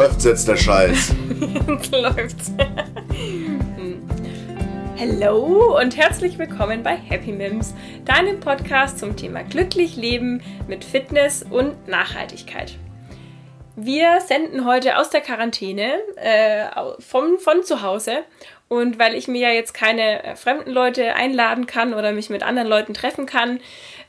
läuft's jetzt der Scheiß. jetzt läuft's. Hallo und herzlich willkommen bei Happy Mims, deinem Podcast zum Thema glücklich leben mit Fitness und Nachhaltigkeit. Wir senden heute aus der Quarantäne äh, vom, von zu Hause und weil ich mir ja jetzt keine äh, fremden Leute einladen kann oder mich mit anderen Leuten treffen kann,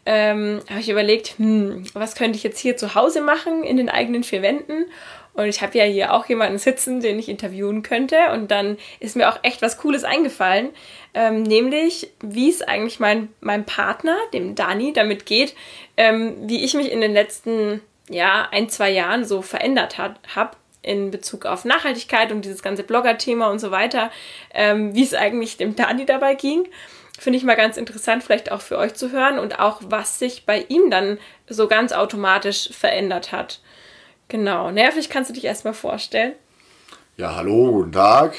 ähm, habe ich überlegt, hm, was könnte ich jetzt hier zu Hause machen in den eigenen vier Wänden und ich habe ja hier auch jemanden sitzen, den ich interviewen könnte. Und dann ist mir auch echt was Cooles eingefallen. Ähm, nämlich, wie es eigentlich mein, meinem Partner, dem Dani, damit geht, ähm, wie ich mich in den letzten ja, ein, zwei Jahren so verändert habe in Bezug auf Nachhaltigkeit und dieses ganze Blogger-Thema und so weiter, ähm, wie es eigentlich dem Dani dabei ging. Finde ich mal ganz interessant, vielleicht auch für euch zu hören und auch, was sich bei ihm dann so ganz automatisch verändert hat. Genau, nervig kannst du dich erstmal vorstellen. Ja, hallo, guten Tag.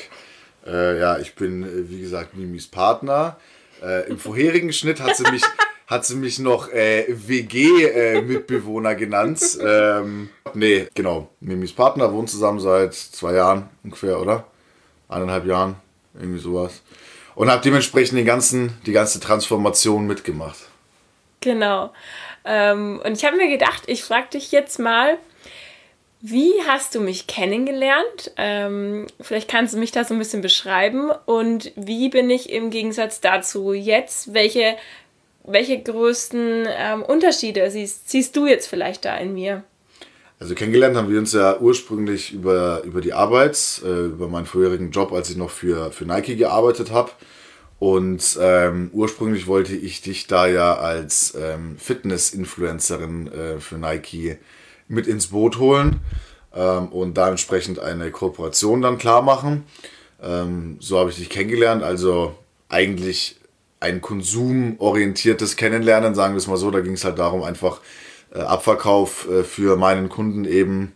Äh, ja, ich bin, äh, wie gesagt, Mimis Partner. Äh, Im vorherigen Schnitt hat sie mich, hat sie mich noch äh, WG-Mitbewohner genannt. Ähm, nee, genau. Mimis Partner wohnt zusammen seit zwei Jahren ungefähr, oder? Eineinhalb Jahren, irgendwie sowas. Und habe dementsprechend den ganzen, die ganze Transformation mitgemacht. Genau. Ähm, und ich habe mir gedacht, ich frage dich jetzt mal, wie hast du mich kennengelernt? Ähm, vielleicht kannst du mich da so ein bisschen beschreiben. Und wie bin ich im Gegensatz dazu jetzt? Welche, welche größten ähm, Unterschiede siehst, siehst du jetzt vielleicht da in mir? Also kennengelernt haben wir uns ja ursprünglich über, über die Arbeit, äh, über meinen vorherigen Job, als ich noch für, für Nike gearbeitet habe. Und ähm, ursprünglich wollte ich dich da ja als ähm, Fitness-Influencerin äh, für Nike mit ins Boot holen ähm, und da entsprechend eine Kooperation dann klar machen. Ähm, so habe ich dich kennengelernt. Also eigentlich ein konsumorientiertes Kennenlernen, sagen wir es mal so. Da ging es halt darum, einfach äh, Abverkauf äh, für meinen Kunden eben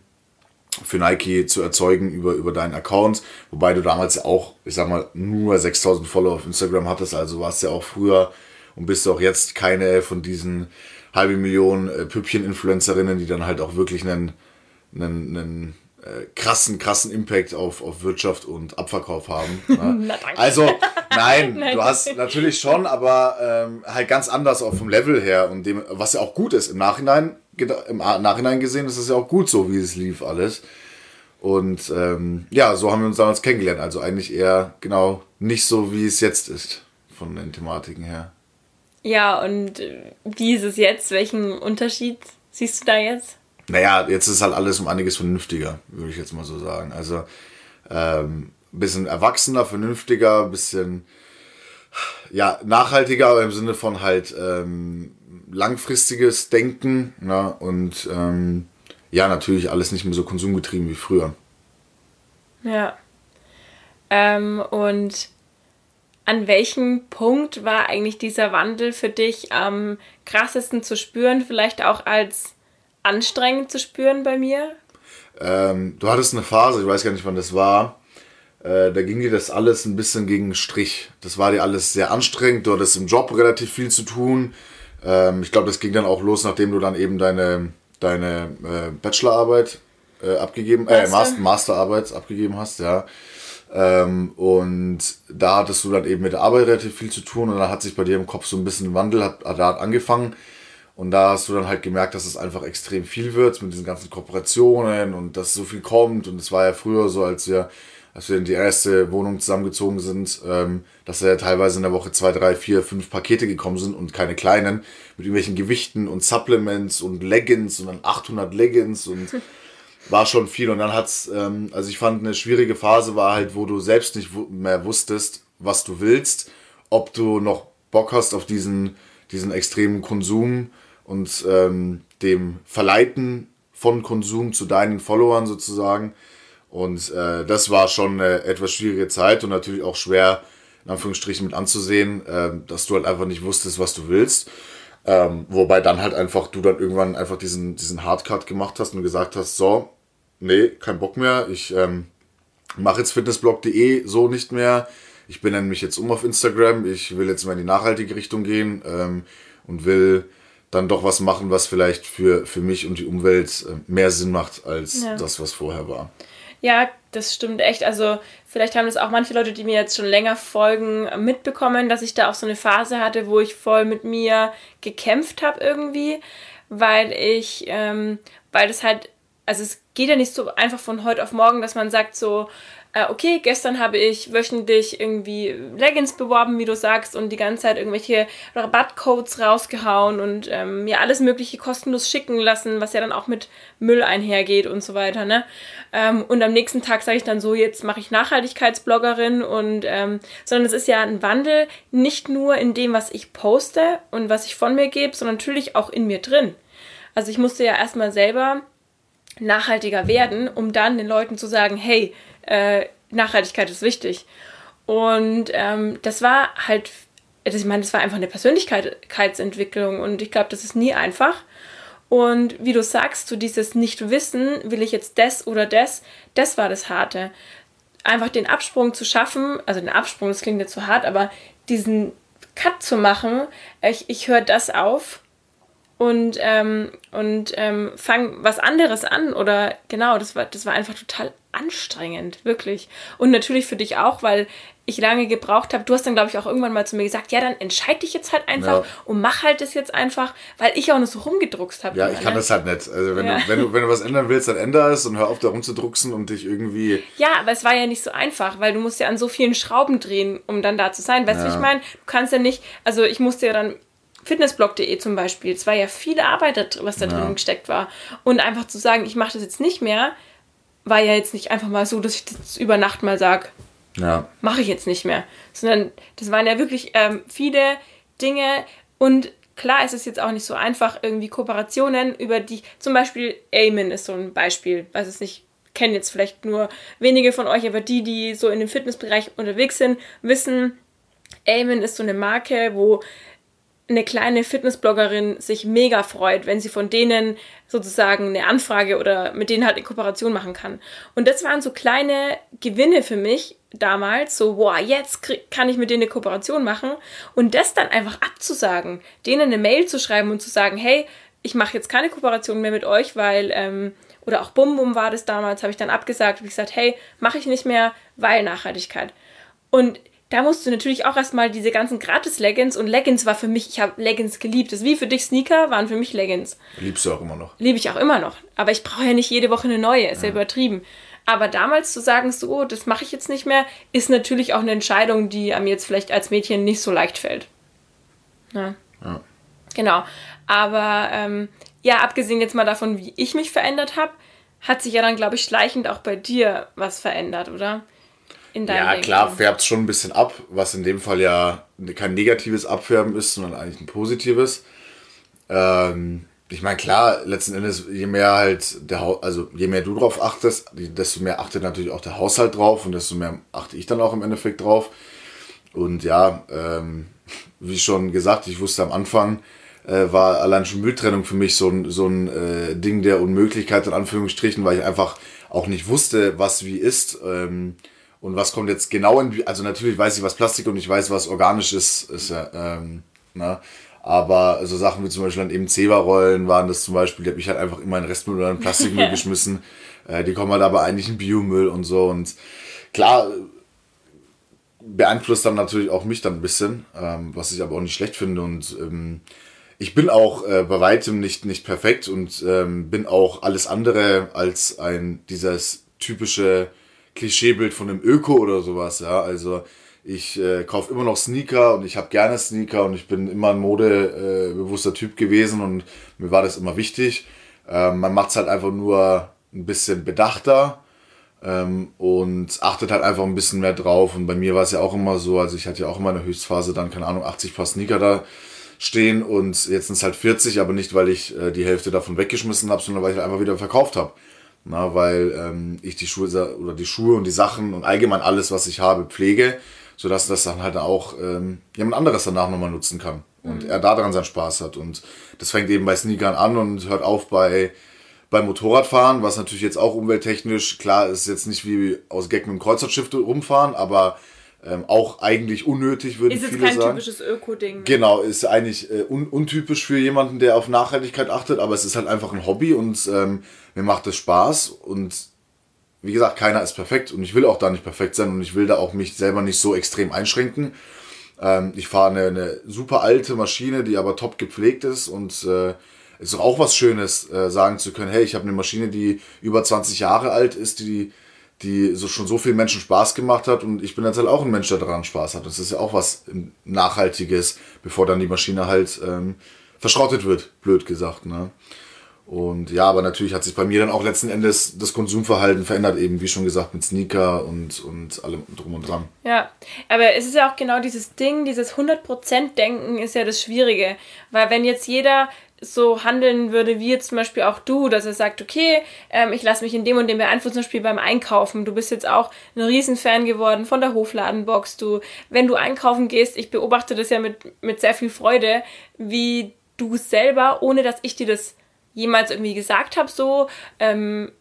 für Nike zu erzeugen über, über deinen Account. Wobei du damals auch, ich sag mal, nur 6000 Follower auf Instagram hattest. Also warst ja auch früher und bist auch jetzt keine von diesen halbe Million äh, Püppchen-Influencerinnen, die dann halt auch wirklich einen, einen, einen äh, krassen, krassen Impact auf, auf Wirtschaft und Abverkauf haben. Ne? also, nein, nein, du hast natürlich schon, aber ähm, halt ganz anders auch vom Level her und dem, was ja auch gut ist. Im Nachhinein, im Nachhinein gesehen ist es ja auch gut so, wie es lief alles. Und ähm, ja, so haben wir uns damals kennengelernt. Also eigentlich eher genau nicht so, wie es jetzt ist, von den Thematiken her. Ja, und wie ist es jetzt? Welchen Unterschied siehst du da jetzt? Naja, jetzt ist halt alles um einiges vernünftiger, würde ich jetzt mal so sagen. Also ähm, ein bisschen erwachsener, vernünftiger, ein bisschen ja, nachhaltiger, aber im Sinne von halt ähm, langfristiges Denken. Ne? Und ähm, ja, natürlich alles nicht mehr so konsumgetrieben wie früher. Ja. Ähm, und an welchem Punkt war eigentlich dieser Wandel für dich am krassesten zu spüren, vielleicht auch als anstrengend zu spüren bei mir? Ähm, du hattest eine Phase, ich weiß gar nicht, wann das war. Äh, da ging dir das alles ein bisschen gegen den Strich. Das war dir alles sehr anstrengend. Du hattest im Job relativ viel zu tun. Ähm, ich glaube, das ging dann auch los, nachdem du dann eben deine, deine äh, Bachelorarbeit äh, abgegeben, äh, Master? Masterarbeit abgegeben hast, ja. Ähm, und da hattest du dann eben mit der Arbeit relativ viel zu tun und dann hat sich bei dir im Kopf so ein bisschen ein Wandel, hat, hat angefangen. Und da hast du dann halt gemerkt, dass es einfach extrem viel wird mit diesen ganzen Kooperationen und dass so viel kommt. Und es war ja früher so, als wir, als wir in die erste Wohnung zusammengezogen sind, ähm, dass ja teilweise in der Woche zwei, drei, vier, fünf Pakete gekommen sind und keine kleinen mit irgendwelchen Gewichten und Supplements und Leggings und dann 800 Leggings und war schon viel. Und dann hat's, ähm, also ich fand eine schwierige Phase war halt, wo du selbst nicht mehr wusstest, was du willst, ob du noch Bock hast auf diesen, diesen extremen Konsum und ähm, dem Verleiten von Konsum zu deinen Followern sozusagen. Und äh, das war schon eine etwas schwierige Zeit und natürlich auch schwer, in Anführungsstrichen, mit anzusehen, äh, dass du halt einfach nicht wusstest, was du willst. Ähm, wobei dann halt einfach du dann irgendwann einfach diesen, diesen Hardcut gemacht hast und gesagt hast, so, nee, kein Bock mehr. Ich ähm, mache jetzt fitnessblog.de so nicht mehr. Ich benenne mich jetzt um auf Instagram. Ich will jetzt mal in die nachhaltige Richtung gehen ähm, und will dann doch was machen, was vielleicht für, für mich und die Umwelt äh, mehr Sinn macht als ja. das, was vorher war. Ja, das stimmt echt. Also vielleicht haben das auch manche Leute, die mir jetzt schon länger folgen, mitbekommen, dass ich da auch so eine Phase hatte, wo ich voll mit mir gekämpft habe irgendwie, weil ich, ähm, weil das halt, also es geht ja nicht so einfach von heute auf morgen, dass man sagt so, äh, okay, gestern habe ich wöchentlich irgendwie Leggings beworben, wie du sagst, und die ganze Zeit irgendwelche Rabattcodes rausgehauen und ähm, mir alles Mögliche kostenlos schicken lassen, was ja dann auch mit Müll einhergeht und so weiter. Ne? Ähm, und am nächsten Tag sage ich dann so, jetzt mache ich Nachhaltigkeitsbloggerin und ähm, sondern es ist ja ein Wandel nicht nur in dem, was ich poste und was ich von mir gebe, sondern natürlich auch in mir drin. Also ich musste ja erstmal selber nachhaltiger werden, um dann den Leuten zu sagen, hey, äh, Nachhaltigkeit ist wichtig. Und ähm, das war halt, ich meine, das war einfach eine Persönlichkeitsentwicklung und ich glaube, das ist nie einfach. Und wie du sagst, so dieses Nicht-Wissen, will ich jetzt das oder das, das war das Harte. Einfach den Absprung zu schaffen, also den Absprung, das klingt jetzt zu hart, aber diesen Cut zu machen, ich, ich höre das auf und, ähm, und ähm, fang was anderes an oder genau, das war, das war einfach total anstrengend, wirklich. Und natürlich für dich auch, weil ich lange gebraucht habe. Du hast dann, glaube ich, auch irgendwann mal zu mir gesagt, ja, dann entscheide dich jetzt halt einfach ja. und mach halt das jetzt einfach, weil ich auch nur so rumgedruckst habe. Ja, ich kann ne? das halt nicht. Also wenn, ja. du, wenn, du, wenn du was ändern willst, dann änder es und hör auf, da rumzudrucksen und dich irgendwie... Ja, aber es war ja nicht so einfach, weil du musst ja an so vielen Schrauben drehen, um dann da zu sein. Weißt du, ja. ich meine? Du kannst ja nicht, also ich musste ja dann fitnessblog.de zum Beispiel, es war ja viel Arbeit, was da drin gesteckt war. Und einfach zu sagen, ich mache das jetzt nicht mehr, war ja jetzt nicht einfach mal so, dass ich das über Nacht mal sage, ja. mache ich jetzt nicht mehr. Sondern das waren ja wirklich ähm, viele Dinge und klar ist es jetzt auch nicht so einfach, irgendwie Kooperationen über die, zum Beispiel Amen ist so ein Beispiel, weiß es nicht, kennen jetzt vielleicht nur wenige von euch, aber die, die so in dem Fitnessbereich unterwegs sind, wissen, Amen ist so eine Marke, wo eine kleine Fitnessbloggerin sich mega freut, wenn sie von denen sozusagen eine Anfrage oder mit denen halt eine Kooperation machen kann. Und das waren so kleine Gewinne für mich damals, so, boah, jetzt kann ich mit denen eine Kooperation machen und das dann einfach abzusagen, denen eine Mail zu schreiben und zu sagen, hey, ich mache jetzt keine Kooperation mehr mit euch, weil, ähm, oder auch Bum Bum war das damals, habe ich dann abgesagt, habe gesagt, hey, mache ich nicht mehr, weil Nachhaltigkeit. Und da musst du natürlich auch erstmal diese ganzen Gratis-Leggings und Leggings war für mich, ich habe Leggings geliebt. Das ist wie für dich Sneaker, waren für mich Leggings. Liebst du auch immer noch? Liebe ich auch immer noch. Aber ich brauche ja nicht jede Woche eine neue, ist ja, ja übertrieben. Aber damals zu sagen, so, das mache ich jetzt nicht mehr, ist natürlich auch eine Entscheidung, die einem jetzt vielleicht als Mädchen nicht so leicht fällt. Ja. ja. Genau. Aber ähm, ja, abgesehen jetzt mal davon, wie ich mich verändert habe, hat sich ja dann, glaube ich, schleichend auch bei dir was verändert, oder? In deinem Ja, Denken. klar, färbt schon ein bisschen ab, was in dem Fall ja kein negatives Abfärben ist, sondern eigentlich ein positives. Ähm, ich meine, klar, letzten Endes, je mehr halt der ha also je mehr du drauf achtest, desto mehr achtet natürlich auch der Haushalt drauf und desto mehr achte ich dann auch im Endeffekt drauf. Und ja, ähm, wie schon gesagt, ich wusste am Anfang, äh, war allein schon Mülltrennung für mich so ein, so ein äh, Ding der Unmöglichkeit, in Anführungsstrichen, weil ich einfach auch nicht wusste, was wie ist. Ähm, und was kommt jetzt genau in, also natürlich weiß ich, was Plastik und ich weiß, was organisch ist, ist ja, ähm, ne? Aber so Sachen wie zum Beispiel dann eben Zewa-Rollen waren das zum Beispiel, die habe ich halt einfach immer in Restmüll oder in Plastikmüll geschmissen. Äh, die kommen halt aber eigentlich in Biomüll und so. Und klar, beeinflusst dann natürlich auch mich dann ein bisschen, ähm, was ich aber auch nicht schlecht finde. Und ähm, ich bin auch äh, bei weitem nicht, nicht perfekt und ähm, bin auch alles andere als ein dieses typische Klischeebild von einem Öko oder sowas, ja. Also ich äh, kaufe immer noch Sneaker und ich habe gerne Sneaker und ich bin immer ein modebewusster äh, Typ gewesen und mir war das immer wichtig. Ähm, man macht es halt einfach nur ein bisschen bedachter ähm, und achtet halt einfach ein bisschen mehr drauf. Und bei mir war es ja auch immer so, also ich hatte ja auch immer in der Höchstphase dann, keine Ahnung, 80 Paar Sneaker da stehen und jetzt sind es halt 40, aber nicht, weil ich äh, die Hälfte davon weggeschmissen habe, sondern weil ich halt einfach wieder verkauft habe. Na, weil ähm, ich die Schuhe oder die Schuhe und die Sachen und allgemein alles, was ich habe, pflege, sodass das dann halt auch ähm, jemand anderes danach nochmal nutzen kann. Und mhm. er daran seinen Spaß hat. Und das fängt eben bei Sneakern an und hört auf bei, beim Motorradfahren, was natürlich jetzt auch umwelttechnisch, klar, ist jetzt nicht wie aus Gag mit dem Kreuzfahrtschiff rumfahren, aber ähm, auch eigentlich unnötig, würden viele sagen. Ist jetzt kein typisches Öko-Ding. Genau, ist eigentlich äh, un untypisch für jemanden, der auf Nachhaltigkeit achtet, aber es ist halt einfach ein Hobby und ähm, mir macht es Spaß und wie gesagt, keiner ist perfekt und ich will auch da nicht perfekt sein und ich will da auch mich selber nicht so extrem einschränken. Ähm, ich fahre eine, eine super alte Maschine, die aber top gepflegt ist und äh, ist auch was Schönes, äh, sagen zu können, hey, ich habe eine Maschine, die über 20 Jahre alt ist, die, die so schon so vielen Menschen Spaß gemacht hat und ich bin jetzt halt auch ein Mensch, der daran Spaß hat. Das ist ja auch was Nachhaltiges, bevor dann die Maschine halt ähm, verschrottet wird, blöd gesagt. Ne? Und ja, aber natürlich hat sich bei mir dann auch letzten Endes das Konsumverhalten verändert, eben wie schon gesagt, mit Sneaker und, und allem drum und dran. Ja, aber es ist ja auch genau dieses Ding, dieses 100%-Denken ist ja das Schwierige. Weil wenn jetzt jeder so handeln würde, wie jetzt zum Beispiel auch du, dass er sagt, okay, ähm, ich lasse mich in dem und dem beeinflussen, zum Beispiel beim Einkaufen. Du bist jetzt auch ein Riesenfan geworden von der Hofladenbox. Du, wenn du einkaufen gehst, ich beobachte das ja mit, mit sehr viel Freude, wie du selber, ohne dass ich dir das jemals irgendwie gesagt habe, so ähm,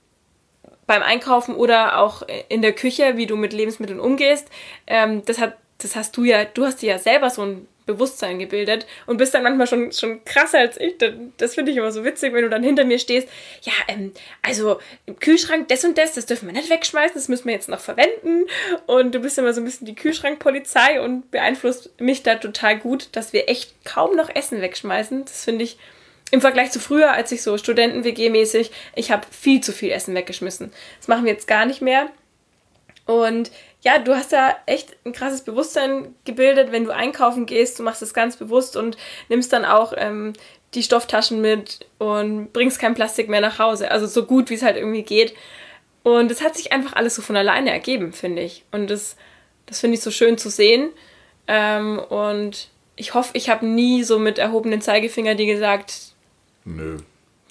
beim Einkaufen oder auch in der Küche, wie du mit Lebensmitteln umgehst, ähm, das hat, das hast du ja, du hast dir ja selber so ein Bewusstsein gebildet und bist dann manchmal schon, schon krasser als ich. Das finde ich immer so witzig, wenn du dann hinter mir stehst. Ja, ähm, also im Kühlschrank das und das, das dürfen wir nicht wegschmeißen, das müssen wir jetzt noch verwenden. Und du bist immer so ein bisschen die Kühlschrankpolizei und beeinflusst mich da total gut, dass wir echt kaum noch Essen wegschmeißen. Das finde ich im Vergleich zu früher, als ich so Studenten-WG-mäßig, ich habe viel zu viel Essen weggeschmissen. Das machen wir jetzt gar nicht mehr. Und ja, du hast da echt ein krasses Bewusstsein gebildet, wenn du einkaufen gehst. Du machst es ganz bewusst und nimmst dann auch ähm, die Stofftaschen mit und bringst kein Plastik mehr nach Hause. Also so gut, wie es halt irgendwie geht. Und es hat sich einfach alles so von alleine ergeben, finde ich. Und das, das finde ich so schön zu sehen. Ähm, und ich hoffe, ich habe nie so mit erhobenen Zeigefinger dir gesagt, Nö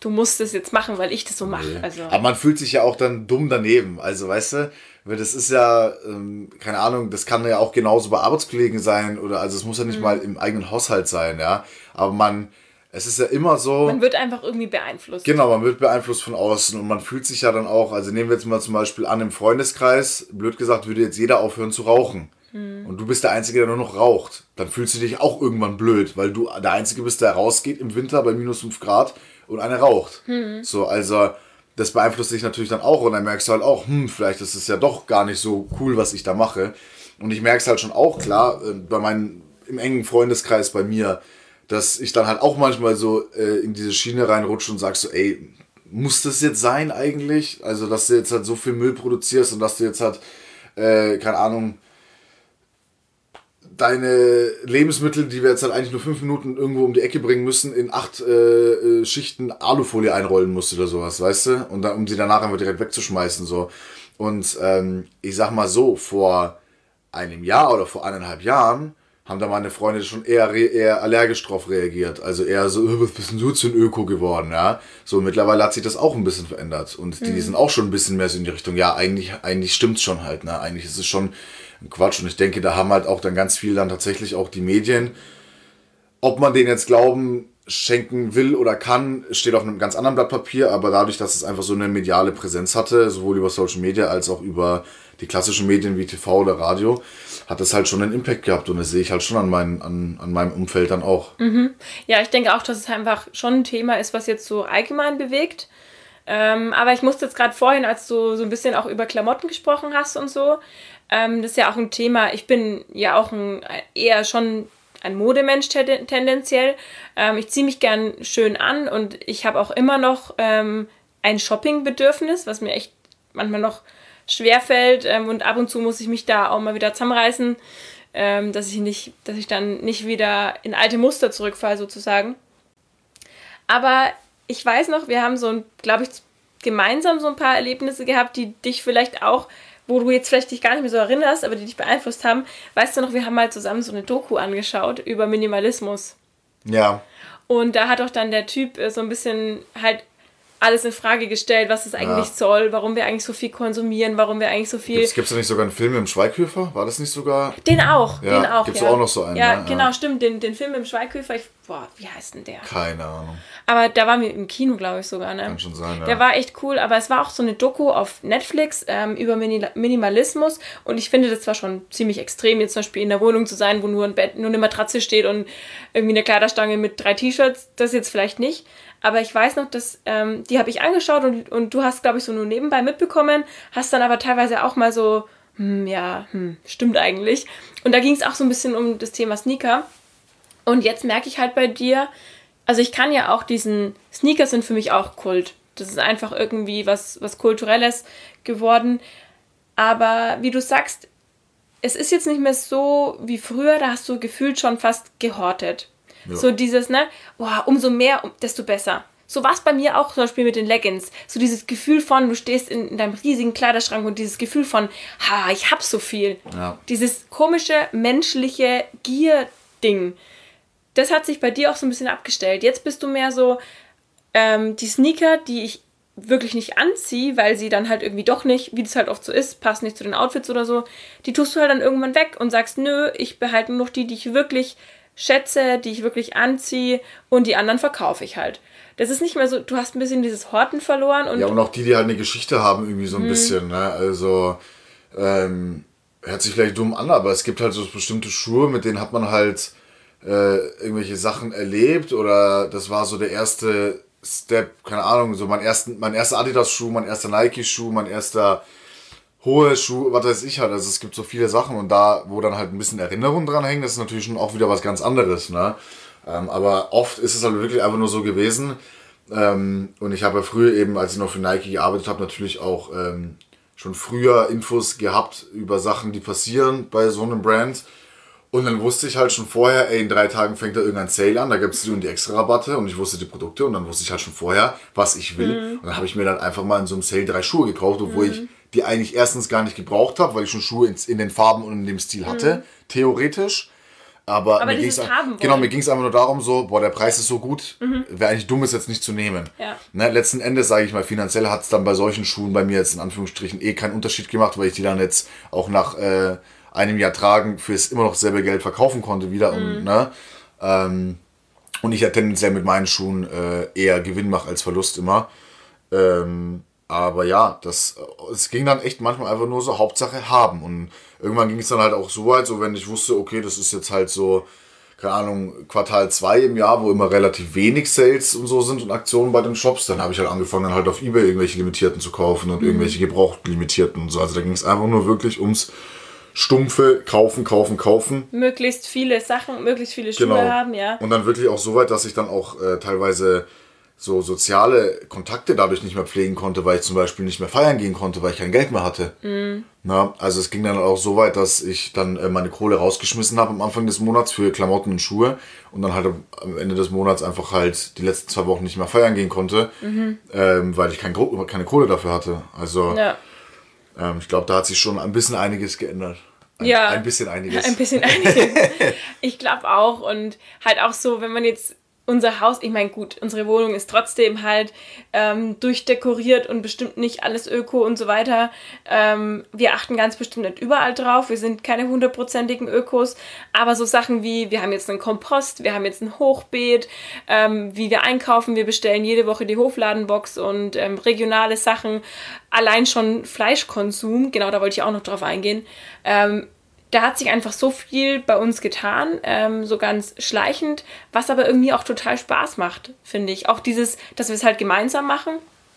du musst es jetzt machen, weil ich das so mache. Also. Aber man fühlt sich ja auch dann dumm daneben. Also, weißt du, weil das ist ja, ähm, keine Ahnung, das kann ja auch genauso bei Arbeitskollegen sein oder also es muss ja nicht mhm. mal im eigenen Haushalt sein, ja. Aber man, es ist ja immer so. Man wird einfach irgendwie beeinflusst. Genau, man wird beeinflusst von außen und man fühlt sich ja dann auch, also nehmen wir jetzt mal zum Beispiel an, im Freundeskreis, blöd gesagt, würde jetzt jeder aufhören zu rauchen. Mhm. Und du bist der Einzige, der nur noch raucht. Dann fühlst du dich auch irgendwann blöd, weil du der Einzige bist, der rausgeht im Winter bei minus 5 Grad und eine raucht. Mhm. So, also das beeinflusst dich natürlich dann auch und dann merkst du halt auch, hm, vielleicht ist es ja doch gar nicht so cool, was ich da mache. Und ich merke es halt schon auch klar, äh, bei meinem, im engen Freundeskreis bei mir, dass ich dann halt auch manchmal so äh, in diese Schiene reinrutsche und sag so, ey, muss das jetzt sein eigentlich? Also, dass du jetzt halt so viel Müll produzierst und dass du jetzt halt, äh, keine Ahnung, deine Lebensmittel, die wir jetzt halt eigentlich nur fünf Minuten irgendwo um die Ecke bringen müssen, in acht äh, äh, Schichten Alufolie einrollen musst oder sowas, weißt du? Und dann, um sie danach einfach direkt wegzuschmeißen, so. Und ähm, ich sag mal so, vor einem Jahr oder vor eineinhalb Jahren haben da meine Freunde schon eher, eher allergisch drauf reagiert. Also eher so, was bist denn du zu Öko geworden, ja? So, mittlerweile hat sich das auch ein bisschen verändert. Und die, mhm. sind auch schon ein bisschen mehr so in die Richtung, ja, eigentlich, eigentlich stimmt's schon halt, ne? Eigentlich ist es schon Quatsch. Und ich denke, da haben halt auch dann ganz viel dann tatsächlich auch die Medien. Ob man denen jetzt Glauben schenken will oder kann, steht auf einem ganz anderen Blatt Papier, aber dadurch, dass es einfach so eine mediale Präsenz hatte, sowohl über Social Media als auch über die klassischen Medien wie TV oder Radio, hat es halt schon einen Impact gehabt und das sehe ich halt schon an, mein, an, an meinem Umfeld dann auch. Mhm. Ja, ich denke auch, dass es einfach schon ein Thema ist, was jetzt so allgemein bewegt. Ähm, aber ich musste jetzt gerade vorhin, als du so ein bisschen auch über Klamotten gesprochen hast und so, ähm, das ist ja auch ein Thema. Ich bin ja auch ein, eher schon ein Modemensch tendenziell. Ähm, ich ziehe mich gern schön an und ich habe auch immer noch ähm, ein Shoppingbedürfnis, was mir echt manchmal noch schwerfällt. Ähm, und ab und zu muss ich mich da auch mal wieder zusammenreißen, ähm, dass ich nicht, dass ich dann nicht wieder in alte Muster zurückfalle, sozusagen. Aber ich weiß noch, wir haben so ein, glaube ich, gemeinsam so ein paar Erlebnisse gehabt, die dich vielleicht auch wo du jetzt vielleicht dich gar nicht mehr so erinnerst, aber die dich beeinflusst haben. Weißt du noch, wir haben mal zusammen so eine Doku angeschaut über Minimalismus. Ja. Und da hat auch dann der Typ äh, so ein bisschen halt alles in Frage gestellt, was es eigentlich ja. soll, warum wir eigentlich so viel konsumieren, warum wir eigentlich so viel. Gibt es da nicht sogar einen Film im Schweighöfer? War das nicht sogar. Den auch, ja, den auch. Gibt es ja. auch noch so einen? Ja, ne? genau, stimmt. Den, den Film im Schweighöfer, ich boah, wie heißt denn der? Keine Ahnung. Aber da waren wir im Kino, glaube ich sogar, ne? Kann schon sein, ja. Der war echt cool, aber es war auch so eine Doku auf Netflix ähm, über Mini Minimalismus und ich finde das war schon ziemlich extrem, jetzt zum Beispiel in der Wohnung zu sein, wo nur ein Bett, nur eine Matratze steht und irgendwie eine Kleiderstange mit drei T-Shirts, das jetzt vielleicht nicht. Aber ich weiß noch, dass ähm, die habe ich angeschaut und, und du hast, glaube ich, so nur nebenbei mitbekommen, hast dann aber teilweise auch mal so, hm, ja, hm, stimmt eigentlich. Und da ging es auch so ein bisschen um das Thema Sneaker. Und jetzt merke ich halt bei dir, also ich kann ja auch diesen, Sneaker sind für mich auch Kult. Das ist einfach irgendwie was, was Kulturelles geworden. Aber wie du sagst, es ist jetzt nicht mehr so wie früher, da hast du gefühlt schon fast gehortet. Ja. So dieses, ne, boah, umso mehr, desto besser. So war es bei mir auch zum Beispiel mit den Leggings. So dieses Gefühl von, du stehst in, in deinem riesigen Kleiderschrank und dieses Gefühl von, ha, ich hab so viel. Ja. Dieses komische, menschliche Gier-Ding das hat sich bei dir auch so ein bisschen abgestellt. Jetzt bist du mehr so ähm, die Sneaker, die ich wirklich nicht anziehe, weil sie dann halt irgendwie doch nicht, wie das halt oft so ist, passt nicht zu den Outfits oder so, die tust du halt dann irgendwann weg und sagst, nö, ich behalte nur noch die, die ich wirklich schätze, die ich wirklich anziehe und die anderen verkaufe ich halt. Das ist nicht mehr so, du hast ein bisschen dieses Horten verloren und. Ja, und auch die, die halt eine Geschichte haben, irgendwie so ein mhm. bisschen, ne? Also, ähm, hört sich vielleicht dumm an, aber es gibt halt so bestimmte Schuhe, mit denen hat man halt äh, irgendwelche Sachen erlebt oder das war so der erste Step, keine Ahnung, so mein, ersten, mein erster Adidas-Schuh, mein erster Nike-Schuh, mein erster hohe Schuh, was weiß ich halt. Also es gibt so viele Sachen und da, wo dann halt ein bisschen Erinnerung dran hängt, das ist natürlich schon auch wieder was ganz anderes. Ne? Ähm, aber oft ist es halt wirklich einfach nur so gewesen. Ähm, und ich habe ja früher eben, als ich noch für Nike gearbeitet habe, natürlich auch ähm, schon früher Infos gehabt über Sachen, die passieren bei so einem Brand. Und dann wusste ich halt schon vorher, ey, in drei Tagen fängt da irgendein Sale an, da gibt es die und die extra Rabatte und ich wusste die Produkte und dann wusste ich halt schon vorher, was ich will. Mhm. Und dann habe ich mir dann einfach mal in so einem Sale drei Schuhe gekauft, obwohl mhm. ich die eigentlich erstens gar nicht gebraucht habe, weil ich schon Schuhe in, den Farben und in dem Stil hatte, mhm. theoretisch. Aber, Aber mir ging es genau, mir ging es einfach nur darum, so, boah, der Preis ist so gut, mhm. wäre eigentlich dumm, es jetzt nicht zu nehmen. Ja. Ne, letzten Endes, sage ich mal, finanziell hat es dann bei solchen Schuhen bei mir jetzt in Anführungsstrichen eh keinen Unterschied gemacht, weil ich die dann jetzt auch nach äh, einem Jahr tragen fürs immer noch selbe Geld verkaufen konnte wieder. Mhm. Und, ne? Ähm, und ich ja tendenziell mit meinen Schuhen äh, eher Gewinn mache als Verlust immer. Ähm, aber ja, das, es ging dann echt manchmal einfach nur so Hauptsache haben. Und irgendwann ging es dann halt auch so weit, so wenn ich wusste, okay, das ist jetzt halt so, keine Ahnung, Quartal 2 im Jahr, wo immer relativ wenig Sales und so sind und Aktionen bei den Shops, dann habe ich halt angefangen, dann halt auf Ebay irgendwelche Limitierten zu kaufen und mhm. irgendwelche gebrauchten Limitierten und so. Also da ging es einfach nur wirklich ums stumpfe kaufen, kaufen, kaufen. Möglichst viele Sachen, möglichst viele Schuhe genau. haben, ja. Und dann wirklich auch so weit, dass ich dann auch äh, teilweise so soziale Kontakte dadurch nicht mehr pflegen konnte, weil ich zum Beispiel nicht mehr feiern gehen konnte, weil ich kein Geld mehr hatte. Mhm. Na, also es ging dann auch so weit, dass ich dann äh, meine Kohle rausgeschmissen habe am Anfang des Monats für Klamotten und Schuhe und dann halt am Ende des Monats einfach halt die letzten zwei Wochen nicht mehr feiern gehen konnte, mhm. ähm, weil ich kein, keine Kohle dafür hatte. Also ja. Ähm, ich glaube, da hat sich schon ein bisschen einiges geändert. Ein, ja. Ein bisschen einiges. Ein bisschen einiges. ich glaube auch. Und halt auch so, wenn man jetzt unser Haus, ich meine, gut, unsere Wohnung ist trotzdem halt ähm, durchdekoriert und bestimmt nicht alles öko und so weiter. Ähm, wir achten ganz bestimmt nicht überall drauf. Wir sind keine hundertprozentigen Ökos, aber so Sachen wie, wir haben jetzt einen Kompost, wir haben jetzt ein Hochbeet, ähm, wie wir einkaufen, wir bestellen jede Woche die Hofladenbox und ähm, regionale Sachen. Allein schon Fleischkonsum, genau da wollte ich auch noch drauf eingehen ähm, da hat sich einfach so viel bei uns getan, ähm, so ganz schleichend, was aber irgendwie auch total Spaß macht, finde ich. Auch dieses, dass wir es halt gemeinsam machen.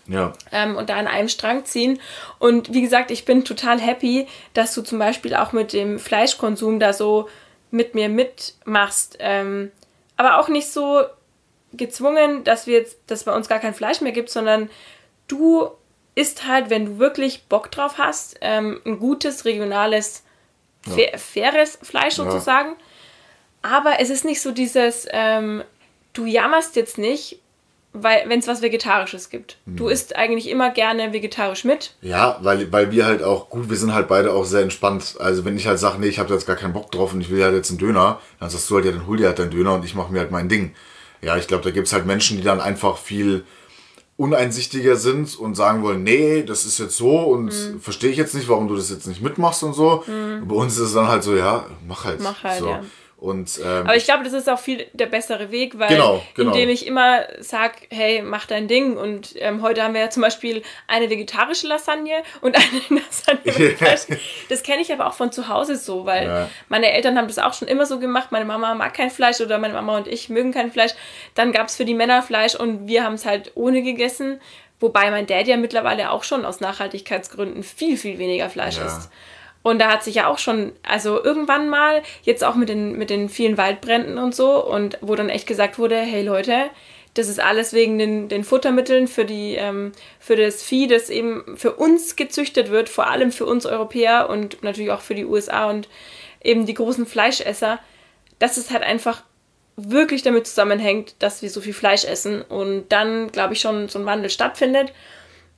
Ja. Ähm, und da an einem Strang ziehen. Und wie gesagt, ich bin total happy, dass du zum Beispiel auch mit dem Fleischkonsum da so mit mir mitmachst. Ähm, aber auch nicht so gezwungen, dass wir jetzt, dass bei uns gar kein Fleisch mehr gibt, sondern du isst halt, wenn du wirklich Bock drauf hast, ähm, ein gutes regionales ja. faires Fleisch sozusagen. Ja. Aber es ist nicht so dieses, ähm, du jammerst jetzt nicht, wenn es was Vegetarisches gibt. Mhm. Du isst eigentlich immer gerne vegetarisch mit. Ja, weil, weil wir halt auch, gut, wir sind halt beide auch sehr entspannt. Also wenn ich halt sage, nee, ich habe jetzt gar keinen Bock drauf und ich will halt jetzt einen Döner, dann sagst du halt, ja, dann hol dir halt deinen Döner und ich mache mir halt mein Ding. Ja, ich glaube, da gibt es halt Menschen, die dann einfach viel uneinsichtiger sind und sagen wollen, nee, das ist jetzt so und mhm. verstehe ich jetzt nicht, warum du das jetzt nicht mitmachst und so. Mhm. Bei uns ist es dann halt so, ja, mach halt. Mach halt, so. ja. Und, ähm, Aber ich glaube, das ist auch viel der bessere Weg, weil genau, genau. indem ich immer sage, hey, mach dein Ding. Und ähm, heute haben wir ja zum Beispiel eine vegetarische Lasagne und eine Lasagne mit Fleisch. Das kenne ich aber auch von zu Hause so, weil ja. meine Eltern haben das auch schon immer so gemacht. Meine Mama mag kein Fleisch oder meine Mama und ich mögen kein Fleisch. Dann gab es für die Männer Fleisch und wir haben es halt ohne gegessen. Wobei mein Dad ja mittlerweile auch schon aus Nachhaltigkeitsgründen viel, viel weniger Fleisch ja. isst. Und da hat sich ja auch schon, also irgendwann mal, jetzt auch mit den, mit den vielen Waldbränden und so, und wo dann echt gesagt wurde, hey Leute, das ist alles wegen den, den Futtermitteln für, die, ähm, für das Vieh, das eben für uns gezüchtet wird, vor allem für uns Europäer und natürlich auch für die USA und eben die großen Fleischesser, dass es halt einfach wirklich damit zusammenhängt, dass wir so viel Fleisch essen und dann, glaube ich, schon so ein Wandel stattfindet.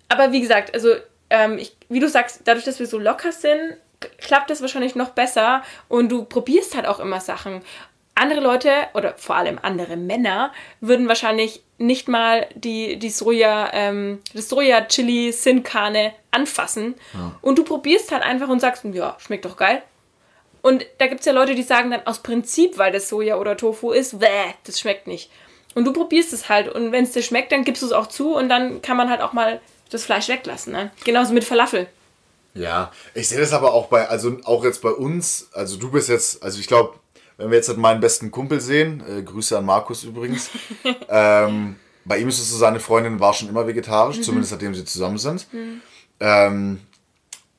Aber wie gesagt, also ähm, ich, wie du sagst, dadurch, dass wir so locker sind, klappt das wahrscheinlich noch besser und du probierst halt auch immer Sachen. Andere Leute oder vor allem andere Männer würden wahrscheinlich nicht mal die, die Soja, ähm, das Soja-Chili Sinkane anfassen. Ja. Und du probierst halt einfach und sagst, ja, schmeckt doch geil. Und da gibt es ja Leute, die sagen dann aus Prinzip, weil das Soja oder Tofu ist, bäh, das schmeckt nicht. Und du probierst es halt und wenn es dir schmeckt, dann gibst du es auch zu und dann kann man halt auch mal das Fleisch weglassen. Ne? Genauso mit Falafel. Ja, ich sehe das aber auch bei, also auch jetzt bei uns, also du bist jetzt, also ich glaube, wenn wir jetzt halt meinen besten Kumpel sehen, äh, Grüße an Markus übrigens, ähm, bei ihm ist es so, seine Freundin war schon immer vegetarisch, mhm. zumindest seitdem sie zusammen sind. Mhm. Ähm,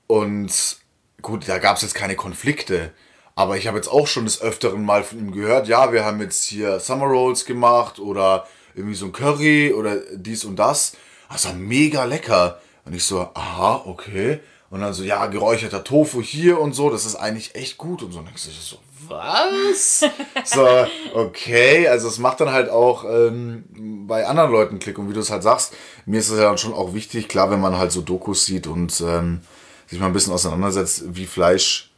und gut, da gab es jetzt keine Konflikte. Aber ich habe jetzt auch schon des Öfteren mal von ihm gehört, ja, wir haben jetzt hier Summer Rolls gemacht oder irgendwie so ein Curry oder dies und das. Das war mega lecker. Und ich so, aha, okay. Und dann so, ja, geräucherter Tofu hier und so, das ist eigentlich echt gut. Und so, und dann denkst du so, was? so, okay, also es macht dann halt auch ähm, bei anderen Leuten Klick. Und wie du es halt sagst, mir ist es ja dann schon auch wichtig, klar, wenn man halt so Dokus sieht und ähm, sich mal ein bisschen auseinandersetzt, wie Fleisch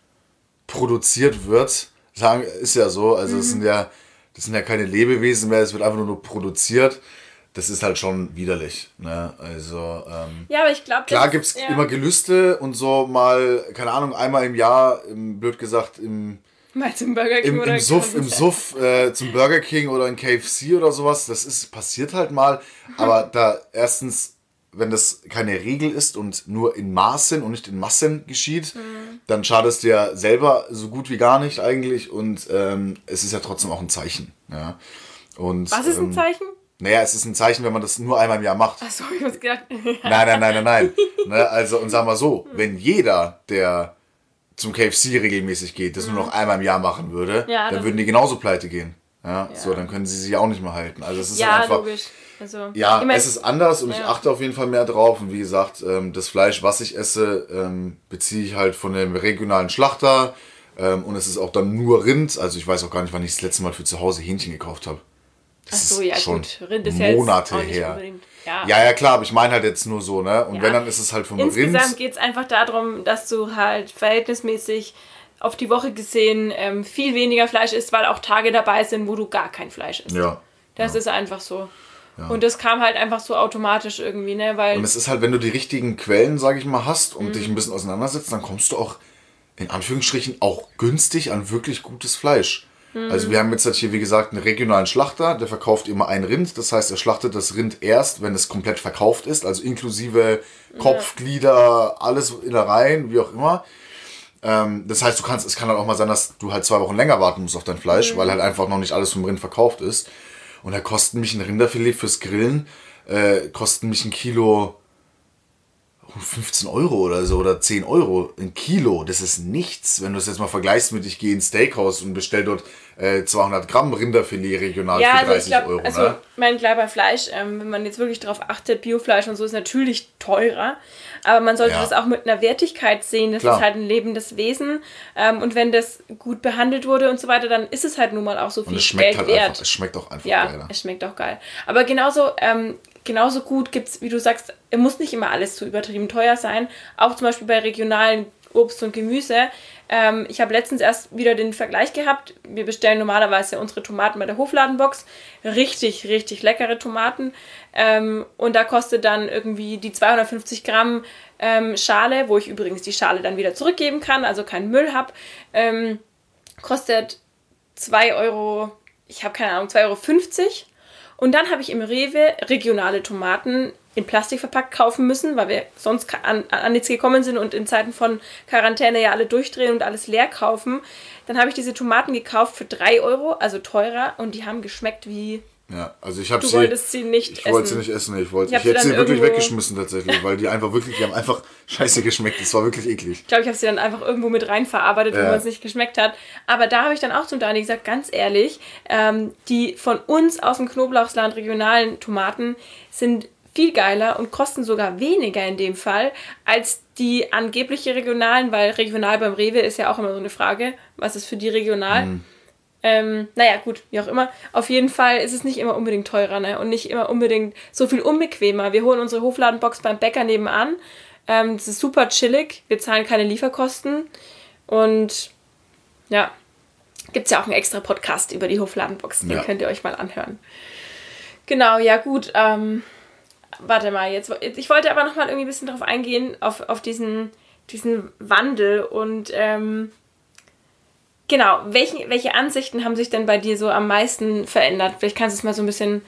produziert wird. Sagen, ist ja so, also es mhm. sind ja, das sind ja keine Lebewesen mehr, es wird einfach nur, nur produziert das ist halt schon widerlich. Ne? Also, ähm, ja, aber ich glaube, klar gibt es ja. immer Gelüste und so mal, keine Ahnung, einmal im Jahr, im, blöd gesagt, im. Mal zum Burger King im, oder im Suff, im Suff äh, zum Burger King oder in KFC oder sowas. Das ist passiert halt mal. Aber da erstens, wenn das keine Regel ist und nur in Maßen und nicht in Massen geschieht, mhm. dann schadest du ja selber so gut wie gar nicht eigentlich. Und ähm, es ist ja trotzdem auch ein Zeichen. Ja. Und, Was ist ein ähm, Zeichen? Naja, es ist ein Zeichen, wenn man das nur einmal im Jahr macht. Achso, ich muss gedacht. nein, nein, nein, nein, nein. ne, also, und sagen wir so, wenn jeder, der zum KFC regelmäßig geht, das mhm. nur noch einmal im Jahr machen würde, ja, dann, würden die genauso pleite gehen. Ja, ja, so, dann können sie sich auch nicht mehr halten. Also es ist ja, einfach. Logisch. Also, ja, ich mein, es ist anders und ja. ich achte auf jeden Fall mehr drauf. Und wie gesagt, ähm, das Fleisch, was ich esse, ähm, beziehe ich halt von dem regionalen Schlachter. Ähm, und es ist auch dann nur Rind. Also ich weiß auch gar nicht, wann ich das letzte Mal für zu Hause Hähnchen gekauft habe. Das Ach so, ja, schon gut. Rind ist Monate her. Ja. ja, ja, klar, aber ich meine halt jetzt nur so, ne? Und ja. wenn, dann ist es halt vom Insgesamt Rind. Insgesamt geht es einfach darum, dass du halt verhältnismäßig auf die Woche gesehen ähm, viel weniger Fleisch isst, weil auch Tage dabei sind, wo du gar kein Fleisch isst. Ja. Das ja. ist einfach so. Ja. Und das kam halt einfach so automatisch irgendwie, ne? Weil und es ist halt, wenn du die richtigen Quellen, sag ich mal, hast und mhm. dich ein bisschen auseinandersetzt, dann kommst du auch in Anführungsstrichen auch günstig an wirklich gutes Fleisch. Also wir haben jetzt halt hier, wie gesagt, einen regionalen Schlachter, der verkauft immer ein Rind. Das heißt, er schlachtet das Rind erst, wenn es komplett verkauft ist, also inklusive Kopf, ja. Glieder, alles Innereien, wie auch immer. Ähm, das heißt, du kannst, es kann dann auch mal sein, dass du halt zwei Wochen länger warten musst auf dein Fleisch, mhm. weil halt einfach noch nicht alles vom Rind verkauft ist. Und da kosten mich ein Rinderfilet fürs Grillen, äh, kosten mich ein Kilo 15 Euro oder so oder 10 Euro ein Kilo. Das ist nichts, wenn du es jetzt mal vergleichst mit, ich gehe ins Steakhouse und bestell dort äh, 200 Gramm Rinderfilet regional ja, für 30 also glaub, Euro. Also, ne? mein klar bei Fleisch, ähm, wenn man jetzt wirklich darauf achtet, Biofleisch und so ist natürlich teurer. Aber man sollte ja. das auch mit einer Wertigkeit sehen. Das klar. ist halt ein lebendes Wesen. Ähm, und wenn das gut behandelt wurde und so weiter, dann ist es halt nun mal auch so viel Geld halt wert. Einfach, es schmeckt auch einfach ja, geil. Es schmeckt auch geil. Aber genauso, ähm, genauso gut gibt es, wie du sagst, muss nicht immer alles zu übertrieben teuer sein. Auch zum Beispiel bei regionalen Obst und Gemüse. Ähm, ich habe letztens erst wieder den Vergleich gehabt. Wir bestellen normalerweise unsere Tomaten bei der Hofladenbox. Richtig, richtig leckere Tomaten. Ähm, und da kostet dann irgendwie die 250 Gramm ähm, Schale, wo ich übrigens die Schale dann wieder zurückgeben kann, also keinen Müll habe, ähm, kostet 2 Euro, ich habe keine Ahnung, 2,50 Euro. Und dann habe ich im Rewe regionale Tomaten in Plastik verpackt kaufen müssen, weil wir sonst an, an nichts gekommen sind und in Zeiten von Quarantäne ja alle durchdrehen und alles leer kaufen. Dann habe ich diese Tomaten gekauft für 3 Euro, also teurer, und die haben geschmeckt wie ja, also ich habe Du sie, wolltest sie nicht ich essen. Ich wollte sie nicht essen. Ich, wollte, ich, ich hätte sie wirklich weggeschmissen tatsächlich, weil die einfach wirklich, die haben einfach scheiße geschmeckt. Das war wirklich eklig. Ich glaube, ich habe sie dann einfach irgendwo mit rein verarbeitet, ja. wo man es nicht geschmeckt hat. Aber da habe ich dann auch zum Dani gesagt, ganz ehrlich, ähm, die von uns aus dem Knoblauchsland regionalen Tomaten sind viel geiler und kosten sogar weniger in dem Fall als die angebliche regionalen, weil regional beim Rewe ist ja auch immer so eine Frage, was ist für die regional? Mhm. Ähm, naja, gut, wie auch immer. Auf jeden Fall ist es nicht immer unbedingt teurer ne? und nicht immer unbedingt so viel unbequemer. Wir holen unsere Hofladenbox beim Bäcker nebenan. Ähm, das ist super chillig. Wir zahlen keine Lieferkosten. Und ja, gibt es ja auch einen extra Podcast über die Hofladenbox. Den ja. könnt ihr euch mal anhören. Genau, ja gut. Ähm, warte mal, jetzt. Ich wollte aber noch mal irgendwie ein bisschen darauf eingehen, auf, auf diesen, diesen Wandel und ähm, genau, welche, welche Ansichten haben sich denn bei dir so am meisten verändert? Vielleicht kannst du es mal so ein bisschen,